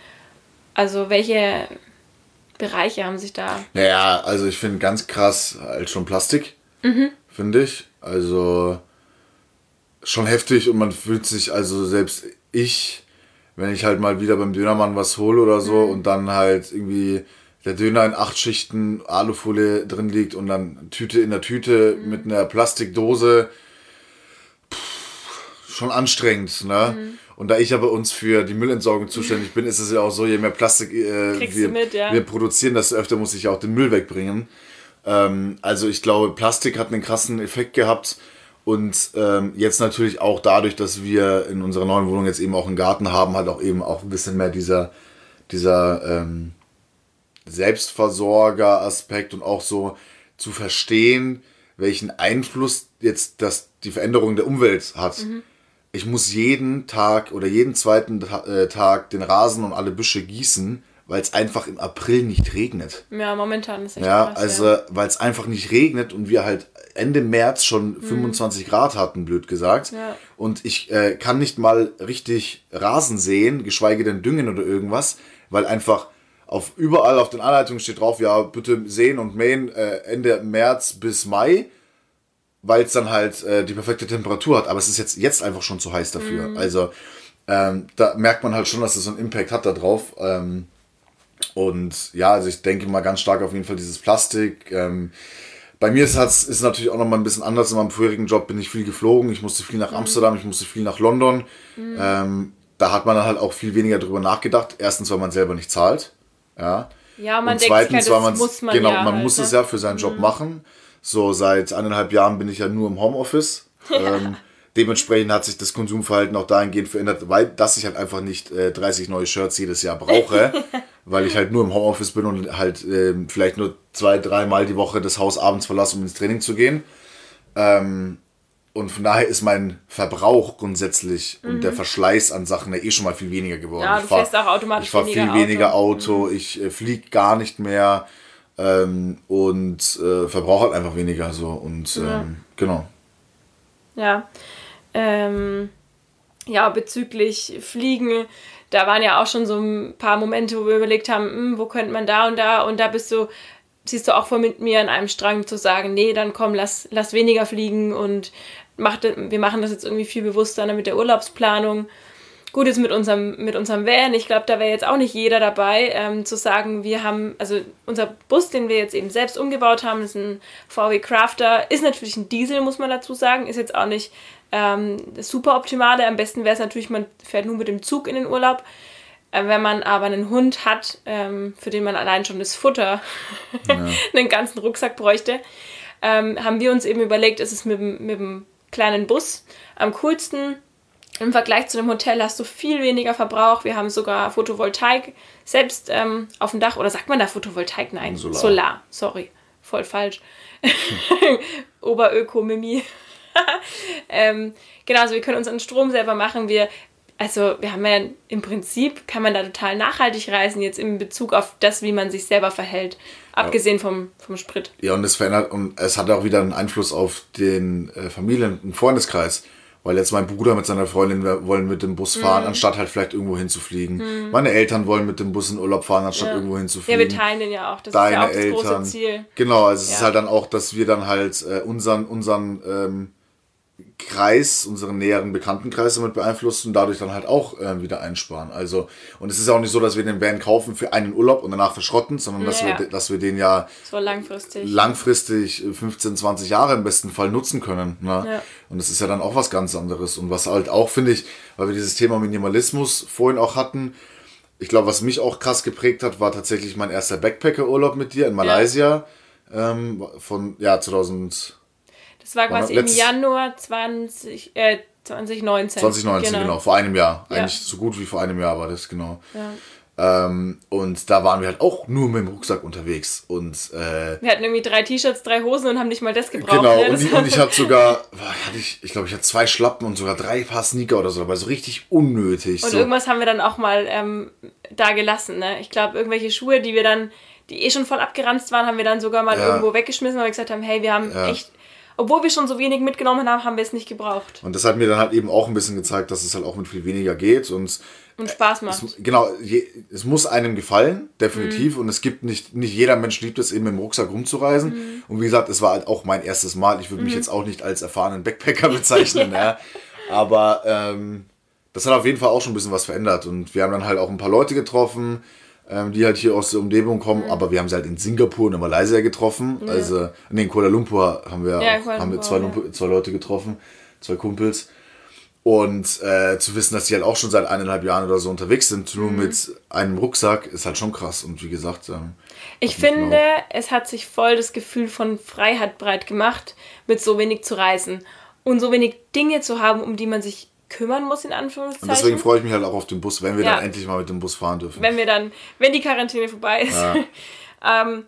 also welche Bereiche haben sich da. Naja, also ich finde ganz krass halt schon Plastik, mhm. finde ich. Also schon heftig und man fühlt sich, also selbst ich, wenn ich halt mal wieder beim Dönermann was hole oder so mhm. und dann halt irgendwie der Döner in acht Schichten Alufolie drin liegt und dann Tüte in der Tüte mhm. mit einer Plastikdose schon anstrengend, ne? Mhm. Und da ich aber uns für die Müllentsorgung zuständig bin, ist es ja auch so, je mehr Plastik äh, wir, mit, ja. wir, produzieren, desto öfter muss ich ja auch den Müll wegbringen. Ähm, also ich glaube, Plastik hat einen krassen Effekt gehabt. Und ähm, jetzt natürlich auch dadurch, dass wir in unserer neuen Wohnung jetzt eben auch einen Garten haben, hat auch eben auch ein bisschen mehr dieser, dieser ähm, Selbstversorger-Aspekt und auch so zu verstehen, welchen Einfluss jetzt das, die Veränderung der Umwelt hat. Mhm ich muss jeden Tag oder jeden zweiten äh, Tag den Rasen und alle Büsche gießen, weil es einfach im April nicht regnet. Ja, momentan ist echt Ja, krass, also ja. weil es einfach nicht regnet und wir halt Ende März schon mhm. 25 Grad hatten, blöd gesagt. Ja. Und ich äh, kann nicht mal richtig Rasen sehen, geschweige denn düngen oder irgendwas, weil einfach auf überall auf den Anleitungen steht drauf, ja, bitte sehen und mähen äh, Ende März bis Mai weil es dann halt äh, die perfekte Temperatur hat. Aber es ist jetzt, jetzt einfach schon zu heiß dafür. Mhm. Also ähm, da merkt man halt schon, dass es so einen Impact hat da drauf. Ähm, und ja, also ich denke mal ganz stark auf jeden Fall dieses Plastik. Ähm, bei mir ist es ist natürlich auch noch mal ein bisschen anders. In meinem vorherigen Job bin ich viel geflogen. Ich musste viel nach mhm. Amsterdam, ich musste viel nach London. Mhm. Ähm, da hat man dann halt auch viel weniger drüber nachgedacht. Erstens, weil man selber nicht zahlt. Ja. Ja, man und denkt zweitens, halt, weil muss man genau, ja man halt, muss ne? es ja für seinen Job mhm. machen. So seit eineinhalb Jahren bin ich ja nur im Homeoffice. Ja. Ähm, dementsprechend hat sich das Konsumverhalten auch dahingehend verändert, weil dass ich halt einfach nicht äh, 30 neue Shirts jedes Jahr brauche, weil ich halt nur im Homeoffice bin und halt äh, vielleicht nur zwei, dreimal die Woche das Haus abends verlasse, um ins Training zu gehen. Ähm, und von daher ist mein Verbrauch grundsätzlich mhm. und der mhm. Verschleiß an Sachen ja eh schon mal viel weniger geworden. Ja, du ich fährst auch automatisch Ich fahre viel weniger Auto, Auto. Mhm. ich äh, fliege gar nicht mehr ähm, und äh, verbraucht halt einfach weniger so und ähm, ja. genau. Ja. Ähm, ja, bezüglich Fliegen, da waren ja auch schon so ein paar Momente, wo wir überlegt haben, hm, wo könnte man da und da und da bist du, siehst du auch vor mit mir an einem Strang zu sagen, nee, dann komm, lass, lass weniger fliegen und mach, wir machen das jetzt irgendwie viel bewusster mit der Urlaubsplanung. Gut, jetzt mit unserem, mit unserem Van, ich glaube, da wäre jetzt auch nicht jeder dabei, ähm, zu sagen, wir haben, also unser Bus, den wir jetzt eben selbst umgebaut haben, ist ein VW Crafter, ist natürlich ein Diesel, muss man dazu sagen, ist jetzt auch nicht ähm, super optimale. Am besten wäre es natürlich, man fährt nur mit dem Zug in den Urlaub. Äh, wenn man aber einen Hund hat, ähm, für den man allein schon das Futter, ja. einen ganzen Rucksack bräuchte, ähm, haben wir uns eben überlegt, ist es mit, mit dem kleinen Bus am coolsten im Vergleich zu dem Hotel hast du viel weniger Verbrauch. Wir haben sogar Photovoltaik selbst ähm, auf dem Dach. Oder sagt man da Photovoltaik? Nein, Solar. Solar. Sorry, voll falsch. Oberöko-Mimi. ähm, genau, also wir können unseren Strom selber machen. Wir, also wir haben ja im Prinzip, kann man da total nachhaltig reisen, jetzt in Bezug auf das, wie man sich selber verhält. Abgesehen vom, vom Sprit. Ja, und es verändert, und es hat auch wieder einen Einfluss auf den äh, Familien- und Freundeskreis Weil jetzt mein Bruder mit seiner Freundin wir wollen mit dem Bus fahren, Mhm. anstatt halt vielleicht irgendwo hinzufliegen. Meine Eltern wollen mit dem Bus in Urlaub fahren, anstatt Ja. irgendwo Ja, hinzufliegen. wir teilen den ja auch. Das Deine ist ja auch das Eltern. große Ziel. Genau, also es ist Ja. halt dann auch, dass wir dann halt äh, unseren, unseren ähm, Kreis, unseren näheren Bekanntenkreis damit beeinflussen und dadurch dann halt auch ähm, wieder einsparen. Also, und es ist auch nicht so, dass wir den Van kaufen für einen Urlaub und danach verschrotten, sondern dass, Ja. wir, dass wir den ja So langfristig. langfristig äh, 15, 20 Jahre im besten Fall nutzen können. Ne? Ja. Und das ist ja dann auch was ganz anderes. Und was halt auch, finde ich, weil wir dieses Thema Minimalismus vorhin auch hatten, ich glaube, was mich auch krass geprägt hat, war tatsächlich mein erster Backpacker-Urlaub mit dir in Malaysia. Ähm, von ja 2000, das war quasi im Januar 20, äh, 2019. 2019, genau. vor einem Jahr. Ja. Eigentlich so gut wie vor einem Jahr war das, genau. Ja. Ähm, und da waren wir halt auch nur mit dem Rucksack unterwegs. Und äh, Wir hatten irgendwie drei T-Shirts, drei Hosen und haben nicht mal das gebraucht. Genau, ne? und ich, und ich hatte sogar, ich, ich glaube, ich hatte zwei Schlappen und sogar drei Paar Sneaker oder so dabei, so richtig unnötig. Und so. irgendwas haben wir dann auch mal ähm, da gelassen. Ne? Ich glaube, irgendwelche Schuhe, die wir dann, die eh schon voll abgeranzt waren, haben wir dann sogar mal Ja. irgendwo weggeschmissen, weil wir gesagt haben, hey, wir haben Ja. echt, obwohl wir schon so wenig mitgenommen haben, haben wir es nicht gebraucht. Und das hat mir dann halt eben auch ein bisschen gezeigt, dass es halt auch mit viel weniger geht. Und Und Spaß macht. es, genau, je, es muss einem gefallen, Mhm. definitiv. Und es gibt nicht, nicht jeder Mensch liebt es eben mit dem Rucksack rumzureisen. Mhm. Und wie gesagt, es war halt auch mein erstes Mal. Ich würde mich jetzt auch nicht als erfahrenen Backpacker bezeichnen, ja. Aber ähm, das hat auf jeden Fall auch schon ein bisschen was verändert. Und wir haben dann halt auch ein paar Leute getroffen, ähm, die halt hier aus der Umgebung kommen. Mhm. Aber wir haben sie halt in Singapur und in Malaysia getroffen. Also, nee, in Kuala Lumpur haben wir, Ja, auch, Kuala haben wir Lumpur, zwei, ja. Lumpu- zwei Leute getroffen, zwei Kumpels. Und äh, zu wissen, dass die halt auch schon seit eineinhalb Jahren oder so unterwegs sind, nur Mhm. mit einem Rucksack, ist halt schon krass. Und wie gesagt, ähm, Ich mich finde, es hat sich voll das Gefühl von Freiheit breit gemacht, mit so wenig zu reisen und so wenig Dinge zu haben, um die man sich kümmern muss, in Anführungszeichen. und deswegen freue ich mich halt auch auf den Bus, wenn wir Ja. dann endlich mal mit dem Bus fahren dürfen. wenn wir dann, wenn die Quarantäne vorbei ist. ähm,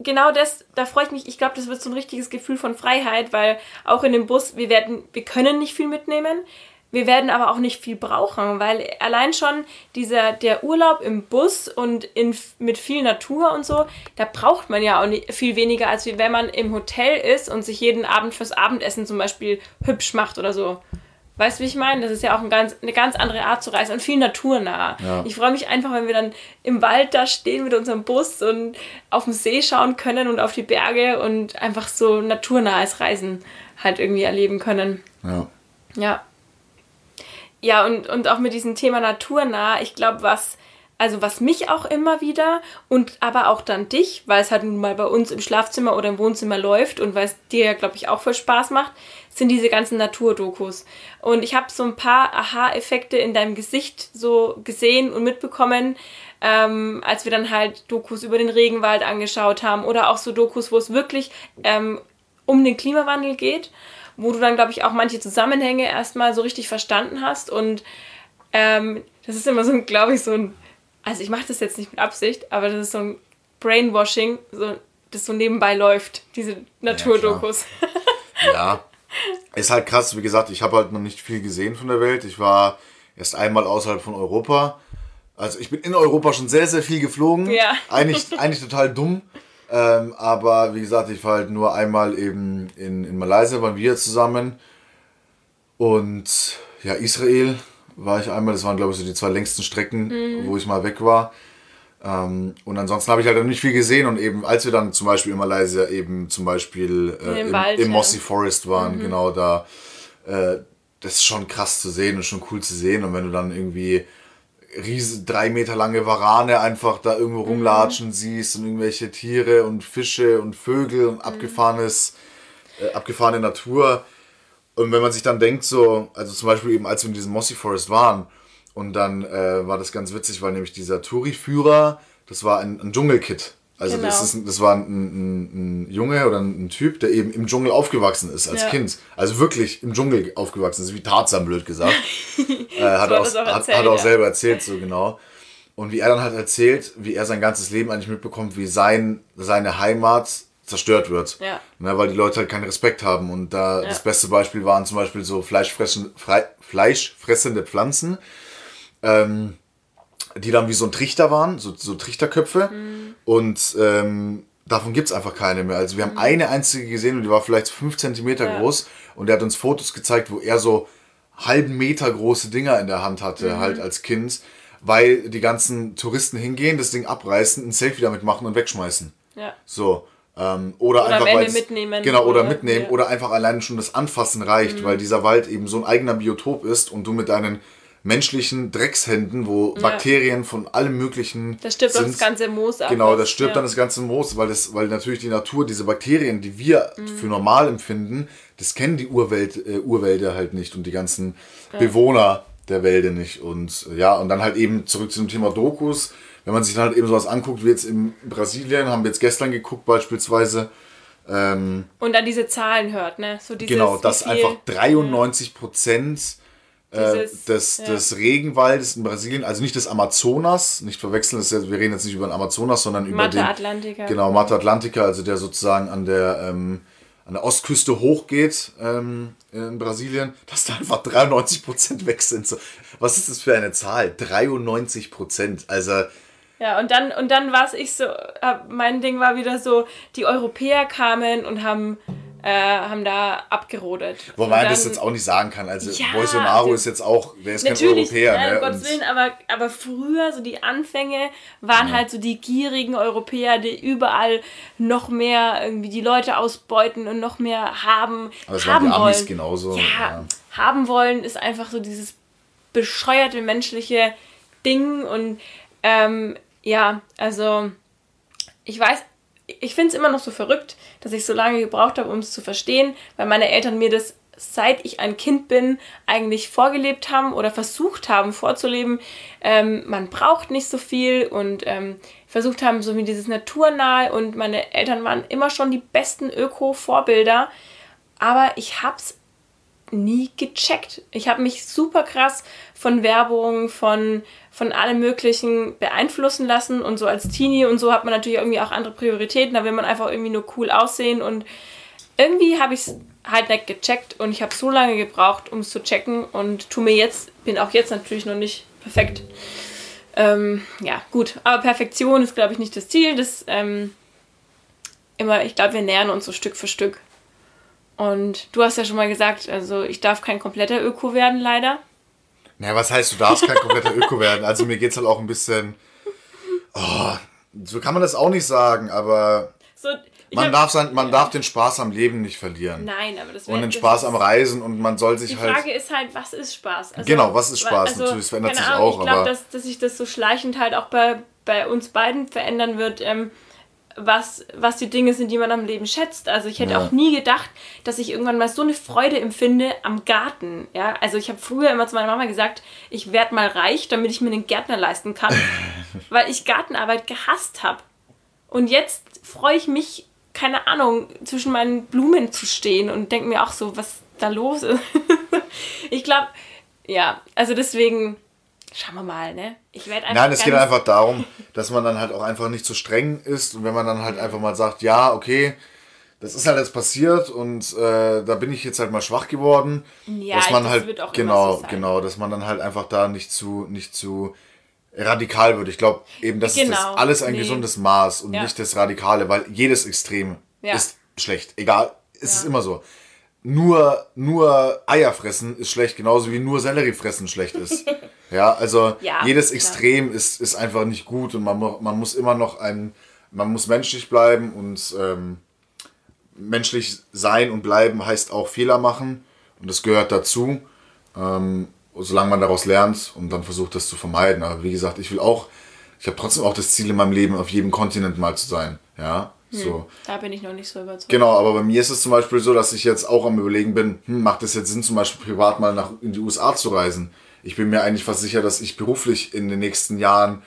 genau das, da freue ich mich. Ich glaube, das wird so ein richtiges Gefühl von Freiheit, weil auch in dem Bus, wir werden, wir können nicht viel mitnehmen. Wir werden aber auch nicht viel brauchen, weil allein schon dieser, der Urlaub im Bus und in, mit viel Natur und so, da braucht man ja auch nicht, viel weniger, als wenn man im Hotel ist und sich jeden Abend fürs Abendessen zum Beispiel hübsch macht oder so. Weißt du, wie ich meine? Das ist ja auch ein ganz, eine ganz andere Art zu reisen und viel naturnah. Ja. Ich freue mich einfach, wenn wir dann im Wald da stehen mit unserem Bus und auf den See schauen können und auf die Berge und einfach so naturnahes Reisen halt irgendwie erleben können. Ja. Ja. Ja, und, und auch mit diesem Thema naturnah, ich glaube, was, also was mich auch immer wieder und aber auch dann dich, weil es halt nun mal bei uns im Schlafzimmer oder im Wohnzimmer läuft und weil es dir ja, glaube ich, auch voll Spaß macht, sind diese ganzen Naturdokus. Und ich habe so ein paar Aha-Effekte in deinem Gesicht so gesehen und mitbekommen, ähm, als wir dann halt Dokus über den Regenwald angeschaut haben oder auch so Dokus, wo es wirklich ähm, um den Klimawandel geht, wo du dann, glaube ich, auch manche Zusammenhänge erstmal so richtig verstanden hast. Und ähm, das ist immer so glaube ich, so ein, also ich mache das jetzt nicht mit Absicht, aber das ist so ein Brainwashing, so, das so nebenbei läuft, diese Naturdokus. Ja. Ist halt krass, wie gesagt, ich habe halt noch nicht viel gesehen von der Welt. Ich war erst einmal außerhalb von Europa. Also ich bin in Europa schon sehr, sehr viel geflogen. Ja. Eigentlich, eigentlich total dumm. Ähm, aber wie gesagt, ich war halt nur einmal eben in, in Malaysia, waren wir zusammen. Und ja, Israel war ich einmal. Das waren, glaube ich, so die zwei längsten Strecken, wo ich mal weg war. Ähm, und ansonsten habe ich halt nicht viel gesehen. Und eben, als wir dann zum Beispiel in Malaysia eben zum Beispiel äh, Im im, Wald, im ja. Mossy Forest waren, genau da. Äh, das ist schon krass zu sehen und schon cool zu sehen. Und wenn du dann irgendwie riesen, drei Meter lange Warane einfach da irgendwo rumlatschen siehst und irgendwelche Tiere und Fische und Vögel und abgefahrenes, äh, abgefahrene Natur. Und wenn man sich dann denkt, so, also zum Beispiel eben, als wir in diesem Mossy Forest waren, und dann äh, war das ganz witzig, weil nämlich dieser Touri-Führer, das war ein, ein Dschungelkid. Also das, Genau. ist, ein- das war ein, ein, ein Junge oder ein, Typ, der eben im Dschungel aufgewachsen ist als Ja. Kind. Also wirklich im Dschungel aufgewachsen ist, wie Tarzan, blöd gesagt. äh, hat, er hat auch, auch hat, erzählt, hat er auch ja. selber erzählt, so genau. Und wie er dann halt erzählt, wie er sein ganzes Leben eigentlich mitbekommt, wie sein, seine Heimat zerstört wird. Ja. Ne, weil die Leute halt keinen Respekt haben. Und da Ja. das beste Beispiel waren zum Beispiel so fleischfressen, frei, fleischfressende Pflanzen, ähm, die dann wie so ein Trichter waren, so, so Trichterköpfe. Und ähm, davon gibt es einfach keine mehr. Also wir haben eine einzige gesehen und die war vielleicht fünf Zentimeter Ja. groß und der hat uns Fotos gezeigt, wo er so halben Meter große Dinger in der Hand hatte, halt als Kind, weil die ganzen Touristen hingehen, das Ding abreißen, ein Selfie damit machen und wegschmeißen. Ja. So. Ähm, oder, Oder einfach weil's- mitnehmen, Genau, oder, oder- mitnehmen. ja. Oder einfach alleine schon das Anfassen reicht, weil dieser Wald eben so ein eigener Biotop ist und du mit deinen menschlichen Dreckshänden, wo Bakterien von allem möglichen. Das stirbt sind, das ganze Moos ab. Genau, das stirbt ja. dann das ganze Moos, weil, das, weil natürlich die Natur, diese Bakterien, die wir Mhm. für normal empfinden, das kennen die Urwelt, äh, Urwälder halt nicht und die ganzen Bewohner der Wälder nicht. Und äh, ja, und dann halt eben zurück zum Thema Dokus. Wenn man sich dann halt eben sowas anguckt, wie jetzt in Brasilien, haben wir jetzt gestern geguckt beispielsweise, ähm, Und dann diese Zahlen hört, ne? So dieses, genau, dass einfach 93 Prozent äh, Dieses- des, ja. des Regenwaldes in Brasilien, also nicht des Amazonas, nicht verwechseln, das jetzt, wir reden jetzt nicht über den Amazonas, sondern über Mata den Atlantica. Genau, Mata Atlantica, also der sozusagen an der, ähm, an der Ostküste hochgeht ähm, in Brasilien, dass da einfach 93% weg sind. So, was ist das für eine Zahl? 93%. Also, Ja, und dann, und dann war es ich so, mein Ding war wieder so, die Europäer kamen und haben, äh, haben da abgerodet. wobei man dann, das jetzt auch nicht sagen kann. Also, Ja, Bolsonaro also- ist jetzt auch, der ist kein Europäer. ne, Ne? um Gottes Willen, aber, aber früher, so die Anfänge, waren halt so die gierigen Europäer, die überall noch mehr irgendwie die Leute ausbeuten und noch mehr haben, Aber es waren haben die Amis wollen. genauso, Ja, ja. haben wollen ist einfach so dieses bescheuerte menschliche Ding und ähm, ja, also ich weiß, ich finde es immer noch so verrückt, dass ich so lange gebraucht habe, um es zu verstehen, weil meine Eltern mir das seit ich ein Kind bin eigentlich vorgelebt haben oder versucht haben vorzuleben. Ähm, man braucht nicht so viel und ähm, versucht haben, so wie dieses Naturnahe und meine Eltern waren immer schon die besten Öko-Vorbilder. Aber ich hab's nie gecheckt. Ich habe mich super krass von Werbung, von, von allem Möglichen beeinflussen lassen und so als Teenie und so hat man natürlich irgendwie auch andere Prioritäten. Da will man einfach irgendwie nur cool aussehen und irgendwie habe ich es halt nicht gecheckt und ich habe so lange gebraucht, um es zu checken und tu mir jetzt, bin auch jetzt natürlich noch nicht perfekt. Ähm, ja, gut, aber Perfektion ist, glaube ich, nicht das Ziel. Das ähm, immer, ich glaube, wir nähern uns so Stück für Stück. Und du hast ja schon mal gesagt, also ich darf kein kompletter Öko werden, leider. Naja, was heißt, du darfst kein kompletter Öko werden? Also mir geht's halt auch ein bisschen. Oh, so kann man das auch nicht sagen, aber So, man hab- darf, sein, man darf den Spaß am Leben nicht verlieren. Nein, aber das Und wär- den Spaß am Reisen und man soll sich Die halt. Frage ist halt, was ist Spaß? Also, Genau, was ist Spaß? Also, Natürlich, es verändert sich Ahnung, auch, Ich glaube, dass, dass sich das so schleichend halt auch bei, bei uns beiden verändern wird, ähm, was, was die Dinge sind, die man am Leben schätzt. Also ich hätte Ja. auch nie gedacht, dass ich irgendwann mal so eine Freude empfinde am Garten. Ja, also ich habe früher immer zu meiner Mama gesagt, ich werde mal reich, damit ich mir einen Gärtner leisten kann, weil ich Gartenarbeit gehasst habe. Und jetzt freue ich mich, keine Ahnung, zwischen meinen Blumen zu stehen und denke mir auch so, was da los ist. ich glaube, ja, also deswegen, schauen wir mal, ne? Ich werde einfach. Nein, es geht einfach darum, dass man dann halt auch einfach nicht so streng ist und wenn man dann halt einfach mal sagt, ja, okay, das ist halt jetzt passiert und äh, da bin ich jetzt halt mal schwach geworden, Ja, dass man das halt wird auch immer genau, so genau, dass man dann halt einfach da nicht zu nicht zu radikal wird. Ich glaube eben, das ist das Genau, alles ein nee. gesundes Maß und Ja. nicht das Radikale, weil jedes Extrem Ja. ist schlecht. Egal, es ist Ja. immer so. Nur, nur Eier fressen ist schlecht, genauso wie nur Sellerie fressen schlecht ist. ja, also Ja, jedes klar. Extrem ist, ist einfach nicht gut und man, man muss immer noch ein, man muss menschlich bleiben und ähm, menschlich sein und bleiben heißt auch Fehler machen und das gehört dazu, ähm, solange man daraus lernt und dann versucht das zu vermeiden. Aber wie gesagt, ich will auch, ich habe trotzdem auch das Ziel in meinem Leben, auf jedem Kontinent mal zu sein. Ja, so. Da bin ich noch nicht so überzeugt. Genau, aber bei mir ist es zum Beispiel so, dass ich jetzt auch am überlegen bin, hm, macht es jetzt Sinn, zum Beispiel privat mal nach in die USA zu reisen? Ich bin mir eigentlich fast sicher, dass ich beruflich in den nächsten Jahren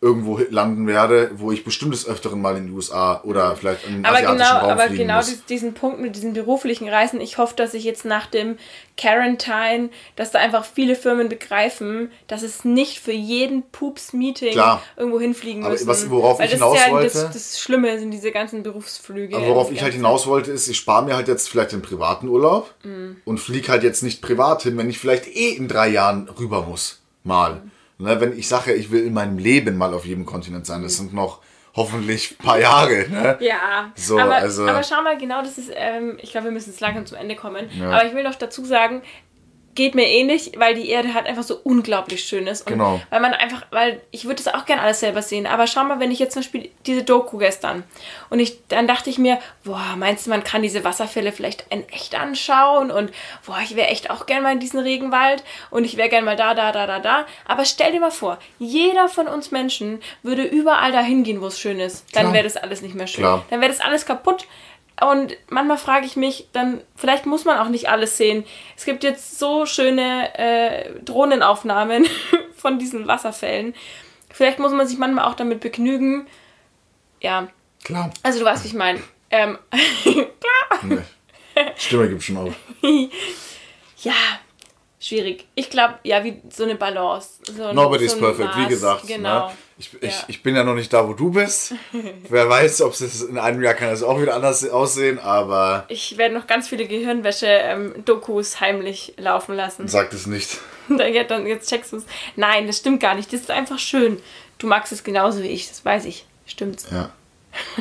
irgendwo landen werde, wo ich bestimmt des Öfteren mal in die USA oder vielleicht in den aber asiatischen genau, Raum aber genau muss. dies- diesen Punkt mit diesen beruflichen Reisen, ich hoffe, dass ich jetzt nach dem Quarantine, dass da einfach viele Firmen begreifen, dass es nicht für jeden Pups-Meeting irgendwo hinfliegen Aber müssen. was- worauf Weil ich das hinaus ist ja wollte- Das, das Schlimme sind diese ganzen Berufsflüge. Aber worauf ich halt hinaus wollte, ist, ich spare mir halt jetzt vielleicht den privaten Urlaub Mhm. und fliege halt jetzt nicht privat hin, wenn ich vielleicht eh in drei Jahren rüber muss. Mal. Mhm. Ne, wenn ich sage, ich will in meinem Leben mal auf jedem Kontinent sein, das sind noch hoffentlich ein paar Jahre. Ne? Ja, So, aber, also- aber schau mal, genau das ist, ähm, ich glaube, wir müssen jetzt langsam zum Ende kommen. Ja. Aber ich will noch dazu sagen, geht mir ähnlich, weil die Erde halt einfach so unglaublich schön ist. Und Genau. Weil man einfach, weil ich würde das auch gerne alles selber sehen. Aber schau mal, wenn ich jetzt zum Beispiel diese Doku gestern und ich, dann dachte ich mir, boah, meinst du, man kann diese Wasserfälle vielleicht in echt anschauen und boah, ich wäre echt auch gern mal in diesen Regenwald und ich wäre gern mal da, da, da, da, da. Aber stell dir mal vor, jeder von uns Menschen würde überall dahin gehen, wo es schön ist. Dann wäre das alles nicht mehr schön. Klar. Dann wäre das alles kaputt. Und manchmal frage ich mich, dann vielleicht muss man auch nicht alles sehen. Es gibt jetzt so schöne äh, Drohnenaufnahmen von diesen Wasserfällen. Vielleicht muss man sich manchmal auch damit begnügen. Ja, Klar. also du weißt, wie ich meine. Ähm, klar. Nee. Stimme gibt schon auf. Ja, schwierig. Ich glaube, ja, wie so eine Balance. So Nobody's so perfect, wie Maß. gesagt. Genau. Ne? Ich, ich, Ja. ich bin ja noch nicht da, wo du bist. Wer weiß, ob es in einem Jahr kann es auch wieder anders aussehen, aber Ich werde noch ganz viele Gehirnwäsche-Dokus heimlich laufen lassen. sag es nicht. Ja, dann jetzt checkst du es. Nein, das stimmt gar nicht. Das ist einfach schön. Du magst es genauso wie ich, das weiß ich. Stimmt's. Ja.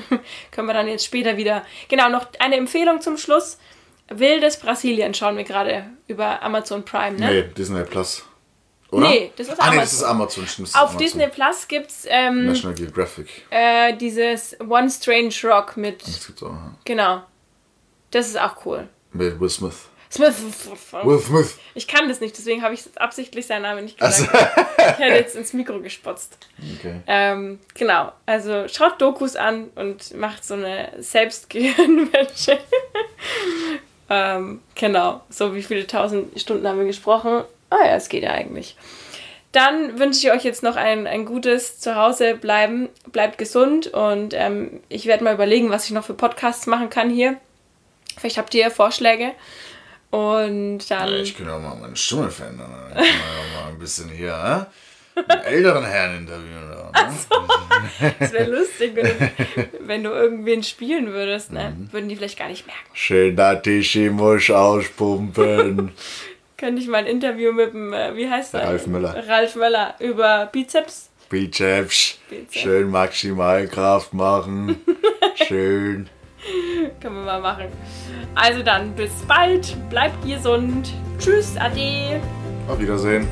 Können wir dann jetzt später wieder. Genau, noch eine Empfehlung zum Schluss. Wildes Brasilien schauen wir gerade über Amazon Prime, ne? Nee, Disney Plus. Oder? Nee, das ist ah, nee, Amazon. das ist Amazon. Stimmt, Auf Amazon. Disney Plus gibt's ähm, National Geographic. äh, dieses One Strange Rock mit. Das gibt's auch. ja. Genau. Das ist auch cool. Mit Will Smith. Smith. Will Smith. Ich kann das nicht, deswegen habe ich absichtlich seinen Namen nicht Also, gesagt. Ich hätte jetzt ins Mikro gespotzt. okay. Ähm, genau, also schaut Dokus an und macht so eine Selbstgehirnwäsche. Ähm, genau, so wie viele tausend Stunden haben wir gesprochen? Ah ja, es geht ja eigentlich. Dann wünsche ich euch jetzt noch ein, ein gutes Zuhause bleiben. Bleibt gesund und ähm, ich werde mal überlegen, was ich noch für Podcasts machen kann hier. Vielleicht habt ihr Vorschläge. Und dann. Ich kann ja mal meine Stimme verändern. Dann kann ja mal ein bisschen hier? Einen älteren Herrn interviewen. Da, ne? Das wäre lustig, wenn du, wenn du irgendwen spielen würdest. Ne? Würden die vielleicht gar nicht merken. Schön, da Tischi muss auspumpen. Könnte ich mal ein Interview mit dem, äh, wie heißt er? Ralf Möller. Ralf Möller über Bizeps. Bizeps. Bizeps. Schön Maximalkraft machen. Schön. Können wir mal machen. Also dann, bis bald. Bleibt gesund. Tschüss, ade. Auf Wiedersehen.